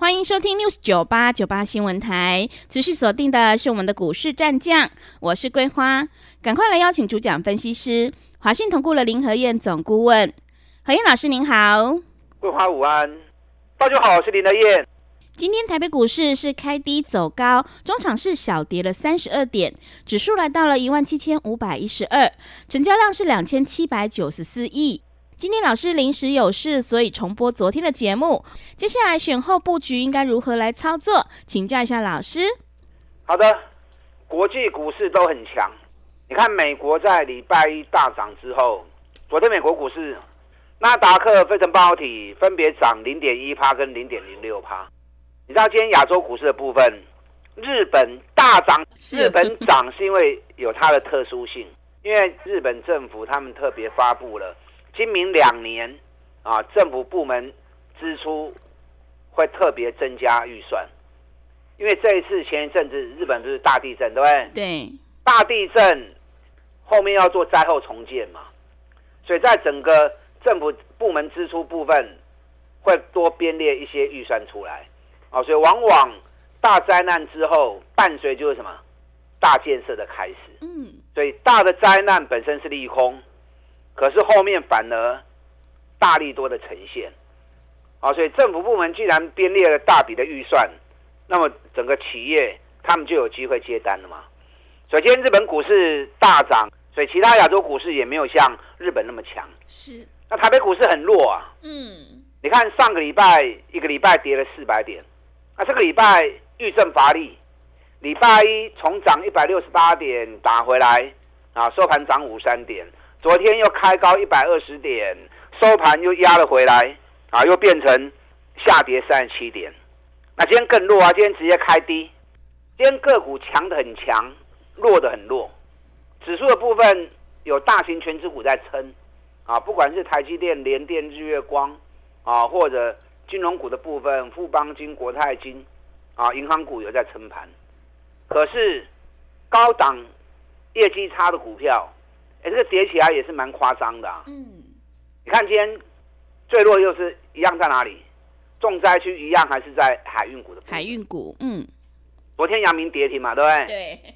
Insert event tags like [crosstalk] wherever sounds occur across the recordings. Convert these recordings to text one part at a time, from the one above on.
欢迎收听 news 九八九八新闻台，持续锁定的是我们的股市战将，我是桂花，赶快来邀请主讲分析师华信投顾的林和燕总顾问，何燕老师您好，桂花午安，大家好，我是林和燕。今天台北股市是开低走高，中场是小跌了三十二点，指数来到了一万七千五百一十二，成交量是两千七百九十四亿。今天老师临时有事，所以重播昨天的节目。接下来选后布局应该如何来操作？请教一下老师。好的，国际股市都很强。你看，美国在礼拜一大涨之后，昨天美国股市，纳达克、费城半导体分别涨零点一趴跟零点零六趴。你知道今天亚洲股市的部分，日本大涨，日本涨是因为有它的特殊性，因为日本政府他们特别发布了。今明两年，啊，政府部门支出会特别增加预算，因为这一次前一阵子日本不是大地震，对不对？对。大地震后面要做灾后重建嘛，所以在整个政府部门支出部分会多编列一些预算出来，啊，所以往往大灾难之后伴随就是什么大建设的开始。嗯。所以大的灾难本身是利空。可是后面反而大力多的呈现，啊，所以政府部门既然编列了大笔的预算，那么整个企业他们就有机会接单了嘛。首先，日本股市大涨，所以其他亚洲股市也没有像日本那么强。是。那台北股市很弱啊。嗯。你看上个礼拜一个礼拜跌了四百点，那这个礼拜遇震乏力，礼拜一从涨一百六十八点打回来，啊，收盘涨五三点。昨天又开高一百二十点，收盘又压了回来，啊，又变成下跌三十七点。那今天更弱啊，今天直接开低。今天个股强的很强，弱的很弱。指数的部分有大型全指股在撑，啊，不管是台积电、联电、日月光，啊，或者金融股的部分，富邦金、国泰金，啊，银行股有在撑盘。可是高档业绩差的股票。哎，这个叠起来也是蛮夸张的。啊嗯，你看今天最弱又是一样在哪里？重灾区一样还是在海运股的。海运股，嗯。昨天阳明跌停嘛，对不对？对。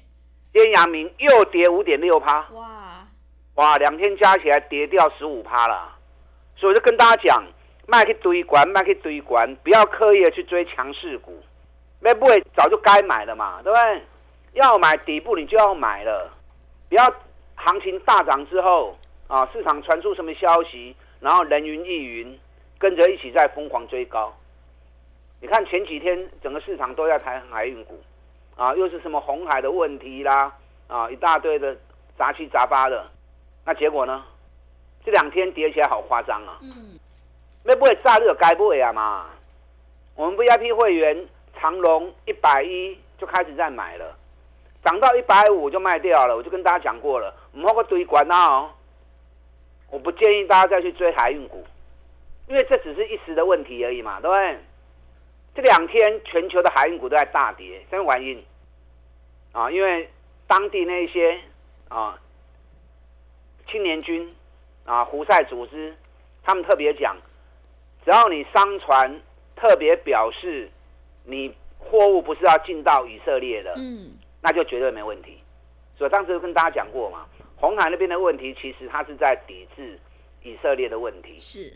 今天阳明又跌五点六趴。哇！哇，两天加起来跌掉十五趴了。所以我就跟大家讲，卖去堆管，卖去堆管，不要刻意的去追强势股。那不会早就该买了嘛，对不对？要买底部你就要买了，不要。行情大涨之后，啊，市场传出什么消息，然后人云亦云，跟着一起在疯狂追高。你看前几天整个市场都在谈海运股，啊，又是什么红海的问题啦，啊，一大堆的杂七杂八的。那结果呢？这两天跌起来好夸张啊！嗯，那不会炸热该不会啊嘛？我们 VIP 会员长隆一百一就开始在买了。涨到一百五就卖掉了，我就跟大家讲过了，唔好个堆管哦。我不建议大家再去追海运股，因为这只是一时的问题而已嘛，对不对？这两天全球的海运股都在大跌，什么原因？啊，因为当地那些啊青年军啊胡塞组织，他们特别讲，只要你商船特别表示你货物不是要进到以色列的，嗯。那就绝对没问题，所以当时跟大家讲过嘛，红海那边的问题其实它是在抵制以色列的问题。是，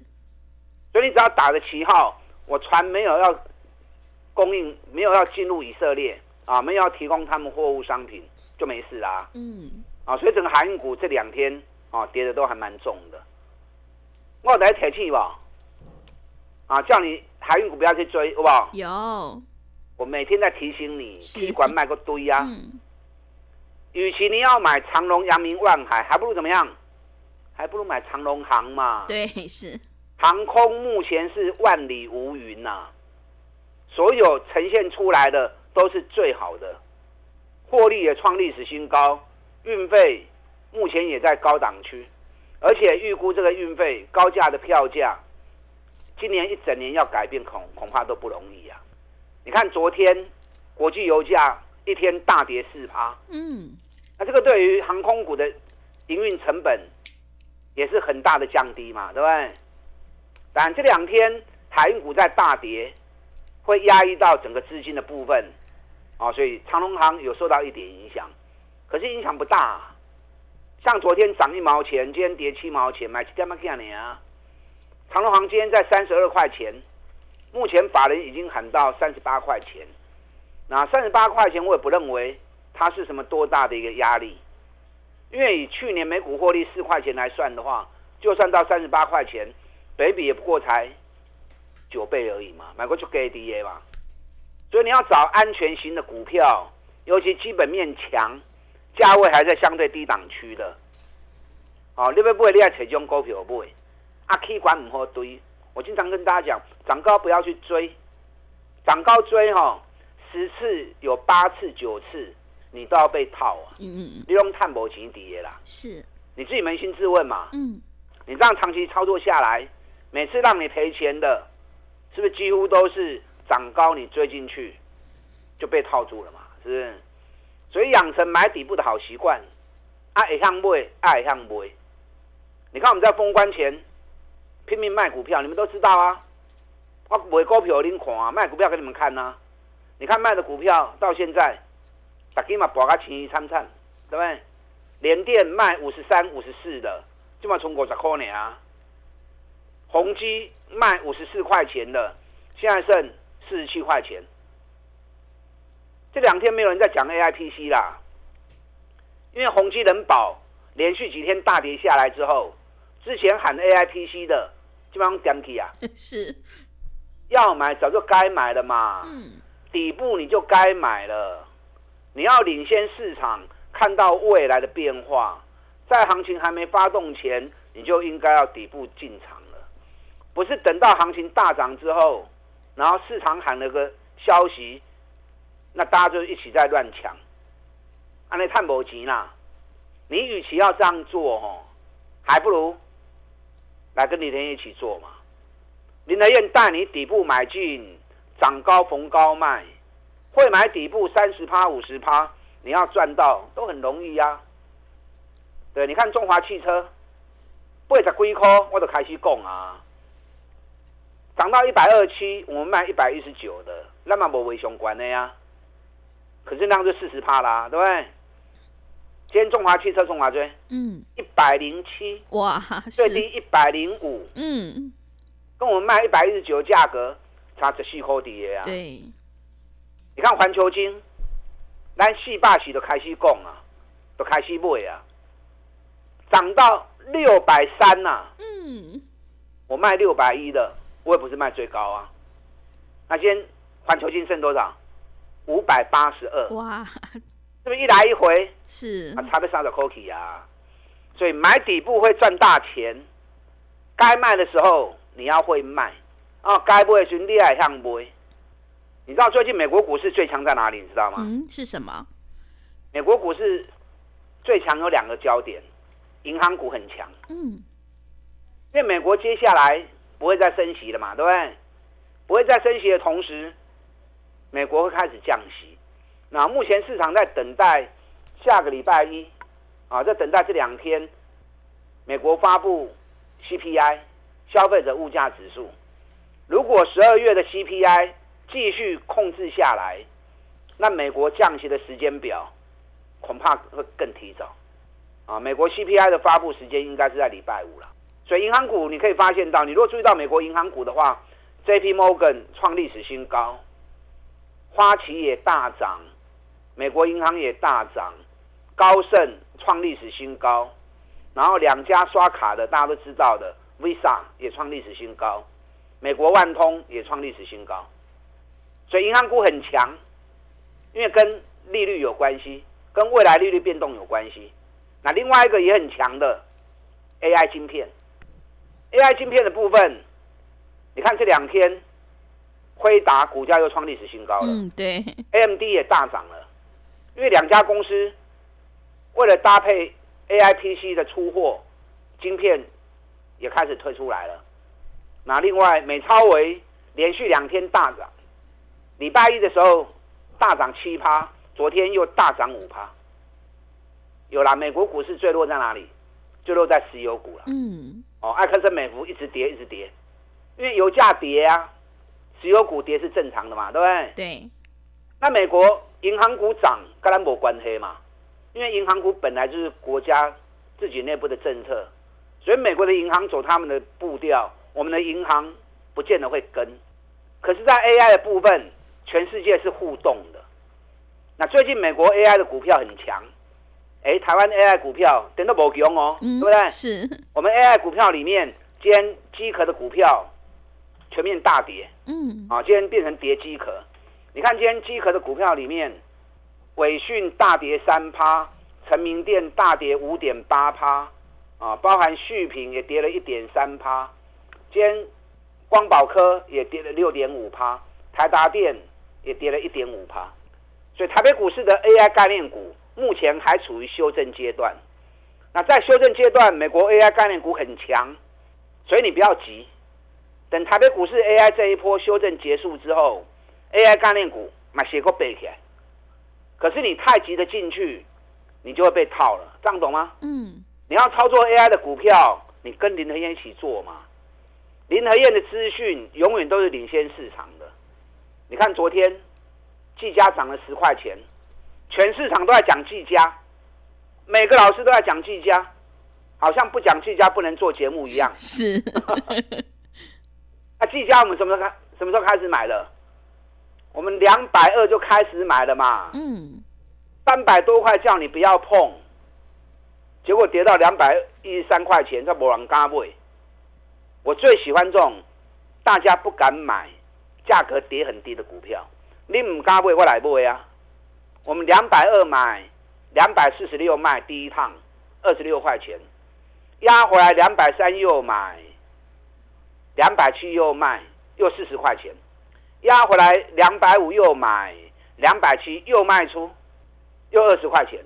所以你只要打着旗号，我船没有要供应，没有要进入以色列啊，没有要提供他们货物商品，就没事啦。嗯，啊，所以整个海运股这两天啊跌的都还蛮重的。我来铁气吧，啊，叫你海运股不要去追，好不好？有。我每天在提醒你，提管卖个堆呀。与其你要买长隆、阳明、万海，还不如怎么样？还不如买长隆航嘛。对，是。航空目前是万里无云呐，所有呈现出来的都是最好的，获利也创历史新高，运费目前也在高档区，而且预估这个运费高价的票价，今年一整年要改变恐恐怕都不容易啊！你看昨天国际油价一天大跌四趴，嗯，那这个对于航空股的营运成本也是很大的降低嘛，对不对？但这两天海运股在大跌，会压抑到整个资金的部分，啊，所以长隆行有受到一点影响。可是影响不大，像昨天涨一毛钱，今天跌七毛钱，买几点嘛干你啊？长隆行今天在三十二块钱，目前法人已经喊到三十八块钱。那三十八块钱，我也不认为它是什么多大的一个压力，因为以去年每股获利四块钱来算的话，就算到三十八块钱，北比也不过才九倍而已嘛，买过就给 D A 嘛。所以你要找安全型的股票，尤其基本面强。价位还在相对低档区的，哦，你要买你要找这种股票买，啊，K 管唔好堆。我经常跟大家讲，涨高不要去追，涨高追哈，十次有八次九次你都要被套啊。嗯嗯嗯。你用探博情底啦。是。你自己扪心自问嘛。嗯。你这样长期操作下来，每次让你赔钱的，是不是几乎都是涨高你追进去就被套住了嘛？是不是？所以养成买底部的好习惯，爱向买，爱向买。你看我们在封关前拼命卖股票，你们都知道啊。我卖股票给你看啊，卖股票给你们看呐。你看卖的股票到现在，大家嘛博个钱一参参，对不对？连电卖五十三、五十四的，就嘛从五十块呢啊。宏基卖五十四块钱的，现在剩四十七块钱。这两天没有人在讲 A I P C 啦，因为宏基人保连续几天大跌下来之后，之前喊 A I P C 的基本上讲起啊，是要买早就该买了嘛，嗯，底部你就该买了，你要领先市场，看到未来的变化，在行情还没发动前，你就应该要底部进场了，不是等到行情大涨之后，然后市场喊了个消息。那大家就一起在乱抢，安尼探无钱啦！你与其要这样做吼，还不如来跟李天一起做嘛。林德燕带你底部买进，涨高逢高卖，会买底部三十趴、五十趴，你要赚到都很容易呀。对，你看中华汽车，八十几块我都开始供啊，涨到一百二七，我们卖一百一十九的，那么无为相关的呀。可是那样就四十趴啦，对不对？今天中华汽车中华追，嗯，一百零七，哇，最低一百零五，嗯，跟我们卖一百一十九价格差十四块底的啊。对，你看环球金，咱四百时都开始供啊，都开始卖啊，涨到六百三呐，嗯，我卖六百一的，我也不是卖最高啊。那今天环球金剩多少？五百八十二，哇，是不是一来一回？是。啊，差不少的 cookie 啊，所以买底部会赚大钱，该卖的时候你要会卖。啊，该不会是厉害向不会。你知道最近美国股市最强在哪里？你知道吗？嗯，是什么？美国股市最强有两个焦点，银行股很强，嗯，因为美国接下来不会再升息了嘛，对不对？不会再升息的同时。美国会开始降息，那目前市场在等待下个礼拜一，啊，在等待这两天，美国发布 CPI 消费者物价指数。如果十二月的 CPI 继续控制下来，那美国降息的时间表恐怕会更提早。啊，美国 CPI 的发布时间应该是在礼拜五了。所以银行股你可以发现到，你如果注意到美国银行股的话，JP Morgan 创历史新高。花旗也大涨，美国银行也大涨，高盛创历史新高，然后两家刷卡的大家都知道的 Visa 也创历史新高，美国万通也创历史新高，所以银行股很强，因为跟利率有关系，跟未来利率变动有关系。那另外一个也很强的 AI 晶片，AI 晶片的部分，你看这两天。辉达股价又创历史新高了，嗯，对，AMD 也大涨了，因为两家公司为了搭配 AI PC 的出货，晶片也开始推出来了。那另外，美超维连续两天大涨，礼拜一的时候大涨七趴，昨天又大涨五趴。有啦，美国股市最落在哪里？坠落在石油股了。嗯。哦，埃克森美孚一直跌，一直跌，因为油价跌啊，石油股跌是正常的嘛，对不对？对。那美国银行股涨，跟它没关黑嘛？因为银行股本来就是国家自己内部的政策，所以美国的银行走他们的步调，我们的银行不见得会跟。可是，在 AI 的部分，全世界是互动的。那最近美国 AI 的股票很强。哎，台湾 AI 股票等到无强哦，对不对？是我们 AI 股票里面，今天机壳的股票全面大跌。嗯，啊，今天变成跌机壳。你看今天机壳的股票里面，伟讯大跌三趴，成名店大跌五点八趴，啊，包含续品也跌了一点三趴。今天光宝科也跌了六点五趴，台达电也跌了一点五趴。所以台北股市的 AI 概念股。目前还处于修正阶段，那在修正阶段，美国 AI 概念股很强，所以你不要急，等台北股市 AI 这一波修正结束之后，AI 概念股买写过背起来。可是你太急的进去，你就会被套了，这样懂吗？嗯。你要操作 AI 的股票，你跟林和燕一起做嘛。林和燕的资讯永远都是领先市场的。你看昨天，技嘉涨了十块钱。全市场都在讲技嘉，每个老师都在讲技嘉，好像不讲技嘉不能做节目一样。是。[laughs] 那技嘉我们什么时候开？什么时候开始买的？我们两百二就开始买了嘛。嗯。三百多块叫你不要碰，结果跌到两百一十三块钱，在某人嘎位。我最喜欢这种大家不敢买、价格跌很低的股票。你唔敢买，我来买啊。我们两百二买，两百四十六卖，第一趟二十六块钱，压回来两百三又买，两百七又卖，又四十块钱，压回来两百五又买，两百七又卖出，又二十块钱，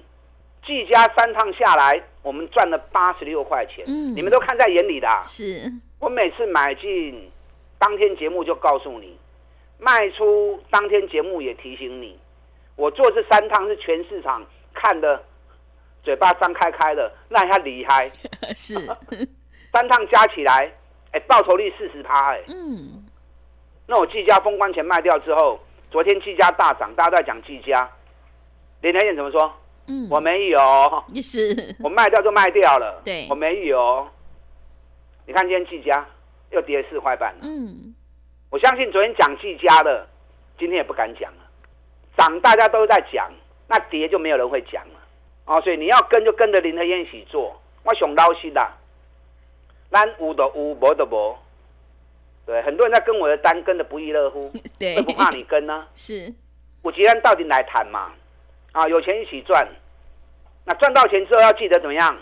计加三趟下来，我们赚了八十六块钱。嗯，你们都看在眼里的。是，我每次买进，当天节目就告诉你，卖出当天节目也提醒你。我做这三趟是全市场看的，嘴巴张开开的，那他厉害。[laughs] 是 [laughs] 三趟加起来，哎，报酬率四十趴，哎。嗯。那我季家封关前卖掉之后，昨天季家大涨，大家都在讲季家。连台燕怎么说？嗯，我没有。[laughs] 我卖掉就卖掉了。对。我没有。你看今天季家又跌四块半了。嗯。我相信昨天讲季家的，今天也不敢讲了。涨大家都在讲，那跌就没有人会讲了哦。所以你要跟就跟着林和燕一起做，我想捞心的，单无的无，无的无。对，很多人在跟我的单跟的不亦乐乎，对，不怕你跟呢。[laughs] 是，我既然到底来谈嘛，啊，有钱一起赚，那赚到钱之后要记得怎么样？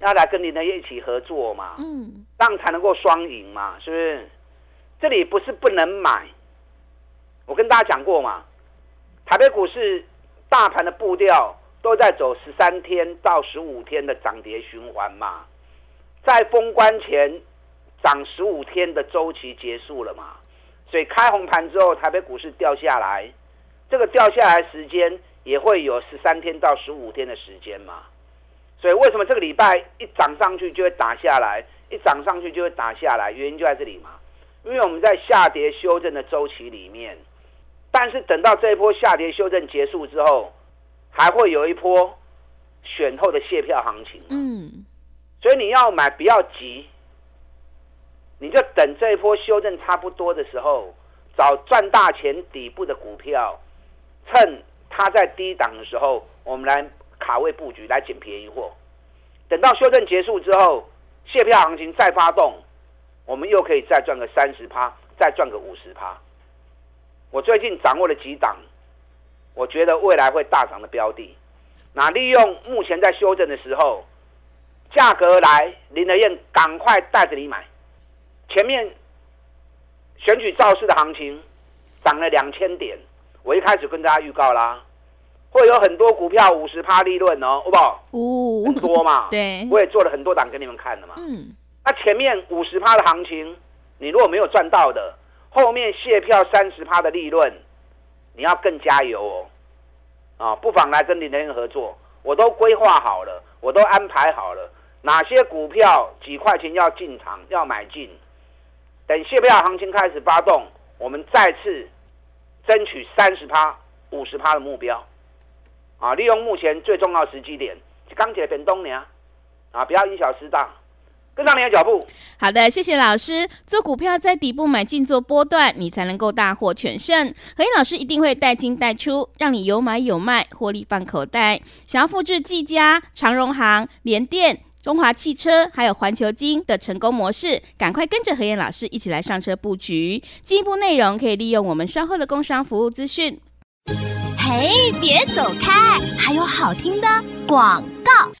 要来跟林和燕一起合作嘛，嗯，这样才能够双赢嘛，是不是？这里不是不能买。我跟大家讲过嘛，台北股市大盘的步调都在走十三天到十五天的涨跌循环嘛，在封关前涨十五天的周期结束了嘛，所以开红盘之后，台北股市掉下来，这个掉下来时间也会有十三天到十五天的时间嘛，所以为什么这个礼拜一涨上去就会打下来，一涨上去就会打下来，原因就在这里嘛，因为我们在下跌修正的周期里面。但是等到这一波下跌修正结束之后，还会有一波选后的卸票行情。嗯，所以你要买不要急，你就等这一波修正差不多的时候，找赚大钱底部的股票，趁它在低档的时候，我们来卡位布局，来捡便宜货。等到修正结束之后，卸票行情再发动，我们又可以再赚个三十趴，再赚个五十趴。我最近掌握了几档，我觉得未来会大涨的标的，那利用目前在修正的时候，价格来，林德燕赶快带着你买。前面选举造势的行情涨了两千点，我一开始跟大家预告啦，会有很多股票五十趴利润哦，好不好？哦很多嘛。[laughs] 对，我也做了很多档给你们看的嘛。嗯。那前面五十趴的行情，你如果没有赚到的，后面卸票三十趴的利润，你要更加油哦。啊，不妨来跟林德燕合作，我都规划好了，我都安排好了，哪些股票几块钱要进场要买进，等卸票行情开始发动，我们再次争取三十趴、五十趴的目标。啊，利用目前最重要时机点，钢铁变东年，啊，不要因小失大。跟上你的脚步。好的，谢谢老师。做股票在底部买进做波段，你才能够大获全胜。何燕老师一定会带进带出，让你有买有卖，获利放口袋。想要复制技嘉、长荣行、联电、中华汽车还有环球金的成功模式，赶快跟着何燕老师一起来上车布局。进一步内容可以利用我们稍后的工商服务资讯。嘿，别走开，还有好听的广告。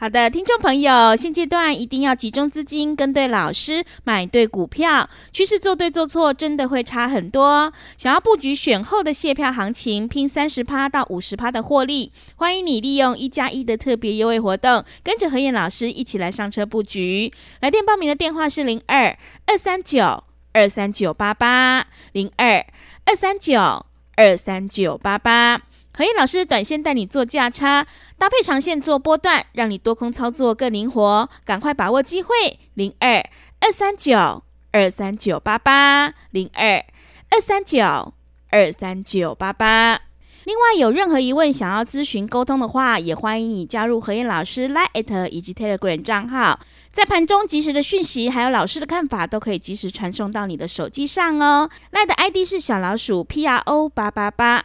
好的，听众朋友，现阶段一定要集中资金，跟对老师，买对股票，趋势做对做错，真的会差很多。想要布局选后的卸票行情，拼三十趴到五十趴的获利，欢迎你利用一加一的特别优惠活动，跟着何燕老师一起来上车布局。来电报名的电话是零二二三九二三九八八零二二三九二三九八八。何燕老师短线带你做价差，搭配长线做波段，让你多空操作更灵活。赶快把握机会，零二二三九二三九八八零二二三九二三九八八。另外，有任何疑问想要咨询沟通的话，也欢迎你加入何燕老师 Line 以及 Telegram 账号，在盘中及时的讯息还有老师的看法，都可以及时传送到你的手机上哦。Line 的 ID 是小老鼠 P R O 八八八。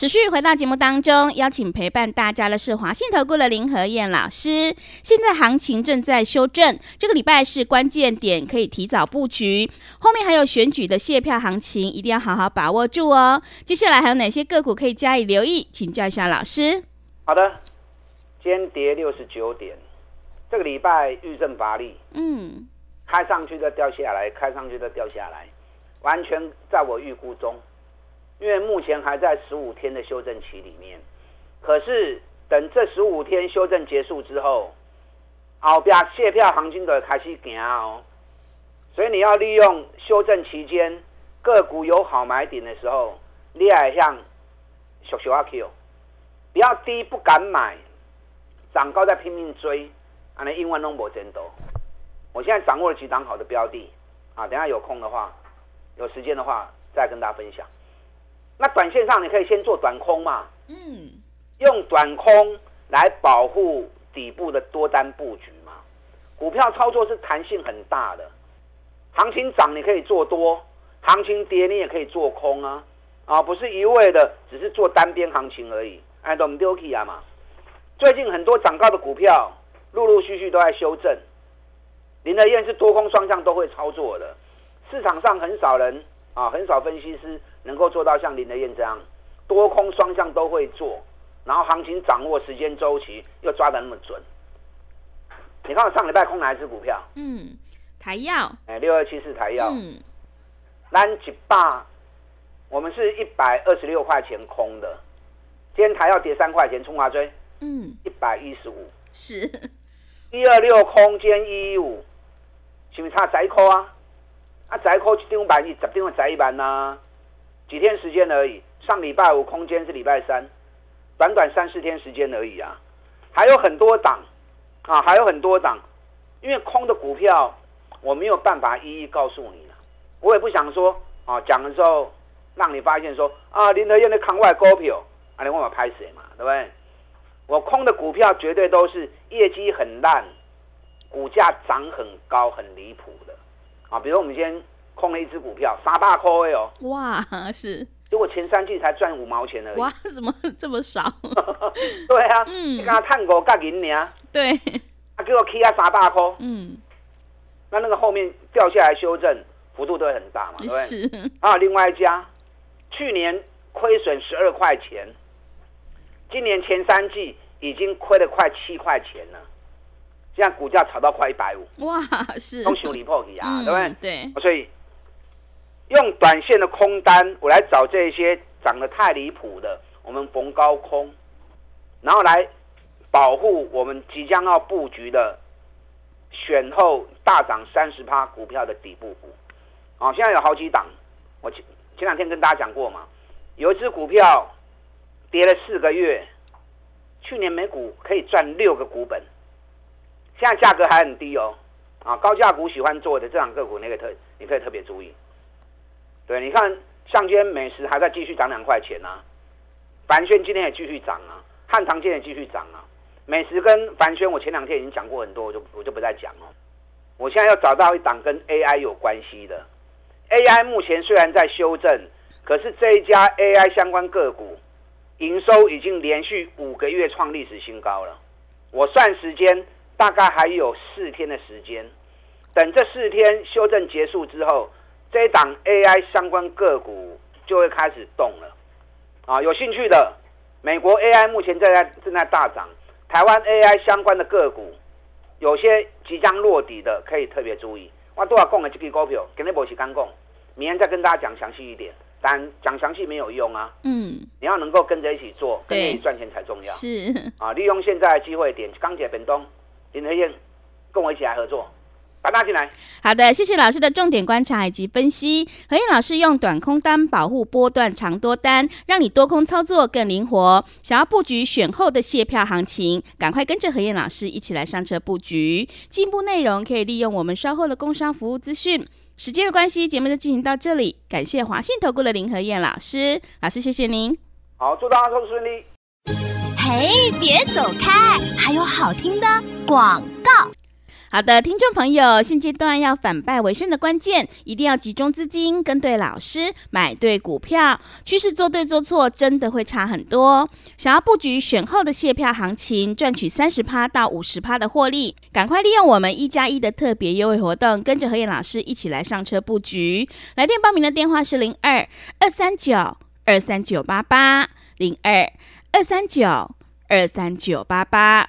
持续回到节目当中，邀请陪伴大家的是华信投顾的林和燕老师。现在行情正在修正，这个礼拜是关键点，可以提早布局。后面还有选举的卸票行情，一定要好好把握住哦。接下来还有哪些个股可以加以留意？请教一下老师。好的，今天跌六十九点，这个礼拜遇震乏力，嗯，开上去再掉下来，开上去再掉下来，完全在我预估中。因为目前还在十五天的修正期里面，可是等这十五天修正结束之后，后边卸票行情的开始行哦，所以你要利用修正期间个股有好买点的时候，你也像小小阿 Q，不要低不敢买，涨高再拼命追，啊，那英文弄不真多。我现在掌握了几档好的标的，啊，等下有空的话，有时间的话再跟大家分享。那短线上你可以先做短空嘛，嗯，用短空来保护底部的多单布局嘛。股票操作是弹性很大的，行情涨你可以做多，行情跌你也可以做空啊，啊，不是一味的只是做单边行情而已。哎，懂丢 k 啊嘛？最近很多涨高的股票陆陆续续都在修正，林德燕是多空双向都会操作的，市场上很少人啊，很少分析师。能够做到像林德燕这样，多空双向都会做，然后行情掌握时间周期又抓的那么准。你看我上礼拜空哪一只股票？嗯，台药。哎，六二七四台药。嗯。蓝几霸，我们是一百二十六块钱空的，今天台药跌三块钱，冲华追。嗯。一百一十五。是。一二六空间一一五，是不是差十块啊？啊，十块一张万，十张会十一万呐。几天时间而已，上礼拜五空间是礼拜三，短短三四天时间而已啊，还有很多档啊，还有很多档，因为空的股票我没有办法一一告诉你了，我也不想说啊，讲的时候让你发现说啊，林德燕的康外股票，啊，你问我拍谁嘛，对不对？我空的股票绝对都是业绩很烂，股价涨很高很离谱的。啊，比如我们今天空了一只股票，三大块哦。哇，是。结果前三季才赚五毛钱而已。哇，[laughs] 怎么这么少？[laughs] 对啊，嗯，你刚刚探过干银呢？对。他给我 K 啊三大块。嗯。那那个后面掉下来修正幅度都会很大嘛？对不对？是。啊，另外一家，去年亏损十二块钱，今年前三季已经亏了快七块钱了。现在股价炒到快一百五，哇，是都修理破底啊，对不对？对，所以用短线的空单，我来找这些涨得太离谱的，我们逢高空，然后来保护我们即将要布局的选后大涨三十趴股票的底部股。啊，现在有好几档，我前前两天跟大家讲过嘛，有一只股票跌了四个月，去年每股可以赚六个股本。现在价格还很低哦，啊，高价股喜欢做的这两个股，你可以特你可以特别注意。对，你看，像今天美食还在继续涨两块钱啊，凡轩今天也继续涨啊，汉唐今天也继续涨啊。美食跟凡轩，我前两天已经讲过很多，我就我就不再讲了。我现在要找到一档跟 AI 有关系的，AI 目前虽然在修正，可是这一家 AI 相关个股营收已经连续五个月创历史新高了。我算时间。大概还有四天的时间，等这四天修正结束之后，这一档 AI 相关个股就会开始动了。啊，有兴趣的，美国 AI 目前正在正在大涨，台湾 AI 相关的个股有些即将落底的，可以特别注意。我多少讲的这个股票，跟你不是刚讲，明天再跟大家讲详细一点。但讲详细没有用啊，嗯，你要能够跟着一起做，跟着一起赚钱才重要。是啊，利用现在的机会点钢铁本东。林和燕，跟我一起来合作，把他进来。好的，谢谢老师的重点观察以及分析。何燕老师用短空单保护波段长多单，让你多空操作更灵活。想要布局选后的卸票行情，赶快跟着何燕老师一起来上车布局。进一步内容可以利用我们稍后的工商服务资讯。时间的关系，节目就进行到这里。感谢华信投顾的林何燕老师，老师谢谢您。好，祝大家投资顺利。嘿，别走开！还有好听的广告。好的，听众朋友，现阶段要反败为胜的关键，一定要集中资金，跟对老师，买对股票。趋势做对做错，真的会差很多。想要布局选后的卸票行情，赚取三十趴到五十趴的获利，赶快利用我们一加一的特别优惠活动，跟着何燕老师一起来上车布局。来电报名的电话是零二二三九二三九八八零二二三九。二三九八八，